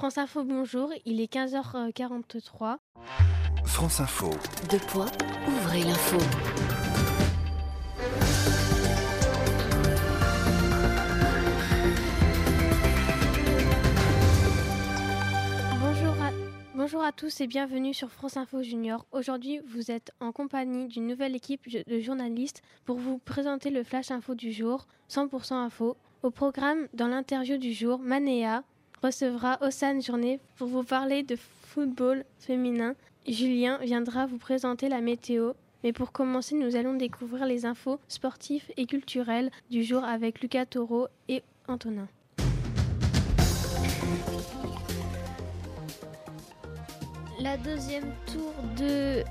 France Info, bonjour, il est 15h43. France Info. Deux points, ouvrez l'info. Bonjour à, bonjour à tous et bienvenue sur France Info Junior. Aujourd'hui, vous êtes en compagnie d'une nouvelle équipe de journalistes pour vous présenter le Flash Info du jour, 100% Info. Au programme, dans l'interview du jour, Manéa recevra Ossane Journée pour vous parler de football féminin. Julien viendra vous présenter la météo. Mais pour commencer, nous allons découvrir les infos sportives et culturelles du jour avec Lucas Taureau et Antonin. La deuxième tour de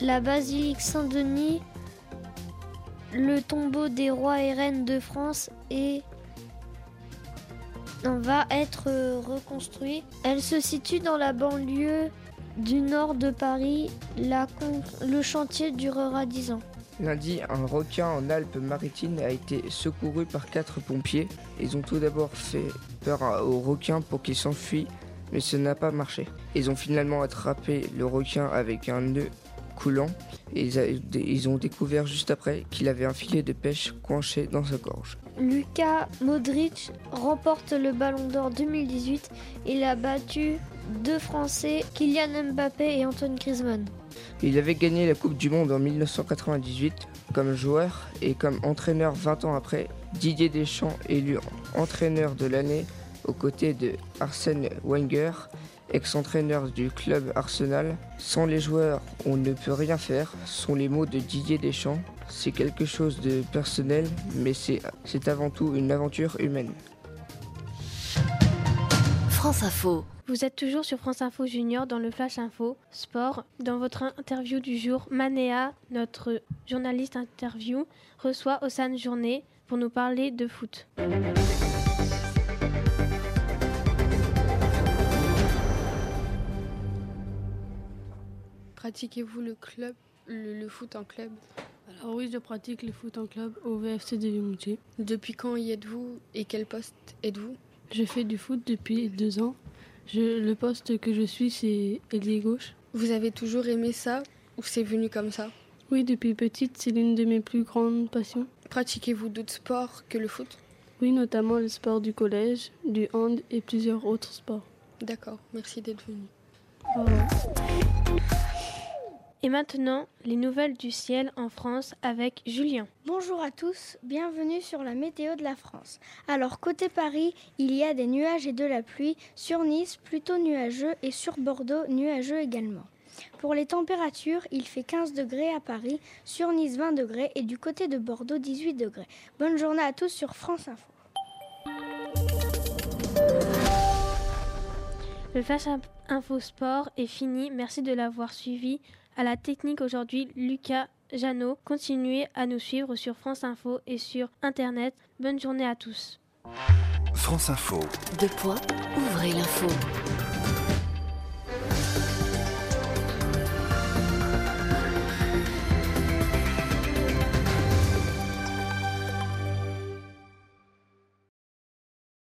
la basilique Saint-Denis, le tombeau des rois et reines de France et va être reconstruit. Elle se situe dans la banlieue du nord de Paris. le chantier durera 10 ans. Lundi, un requin en Alpes-Maritimes a été secouru par quatre pompiers. Ils ont tout d'abord fait peur au requin pour qu'il s'enfuit, mais ce n'a pas marché. Ils ont finalement attrapé le requin avec un nœud coulant et ils ont découvert juste après qu'il avait un filet de pêche coinché dans sa gorge. Lucas Modric remporte le Ballon d'Or 2018. Il a battu deux Français, Kylian Mbappé et Antoine Griezmann. Il avait gagné la Coupe du Monde en 1998 comme joueur et comme entraîneur 20 ans après. Didier Deschamps élu entraîneur de l'année aux côtés de Arsène Wenger, ex-entraîneur du club Arsenal. Sans les joueurs, on ne peut rien faire, sont les mots de Didier Deschamps. C'est quelque chose de personnel, mais c'est avant tout une aventure humaine. France Info. Vous êtes toujours sur France Info Junior dans le Flash Info Sport. Dans votre interview du jour, Manéa, notre journaliste interview, reçoit Ossane Journée pour nous parler de foot. Pratiquez-vous le club, le, foot en club? Alors oui, je pratique le foot en club au VFC de Vimoutier. Depuis quand y êtes-vous et quel poste êtes-vous? Je fais du foot depuis deux ans le poste que je suis, c'est ailier gauche. Vous avez toujours aimé ça ou c'est venu comme ça? Oui, depuis petite, c'est l'une de mes plus grandes passions. Pratiquez-vous d'autres sports que le foot? Oui, notamment le sport du collège, du hand et plusieurs autres sports. D'accord, merci d'être venu. Et maintenant, les nouvelles du ciel en France avec Julien. Bonjour à tous, bienvenue sur la météo de la France. Alors côté Paris, il y a des nuages et de la pluie, sur Nice plutôt nuageux et sur Bordeaux nuageux également. Pour les températures, il fait 15 degrés à Paris, sur Nice 20 degrés et du côté de Bordeaux 18 degrés. Bonne journée à tous sur France Info. Le Flash Info Sport est fini. Merci de l'avoir suivi. À la technique aujourd'hui, Lucas Jeannot. Continuez à nous suivre sur France Info et sur Internet. Bonne journée à tous. France Info. Deux points, ouvrez l'info.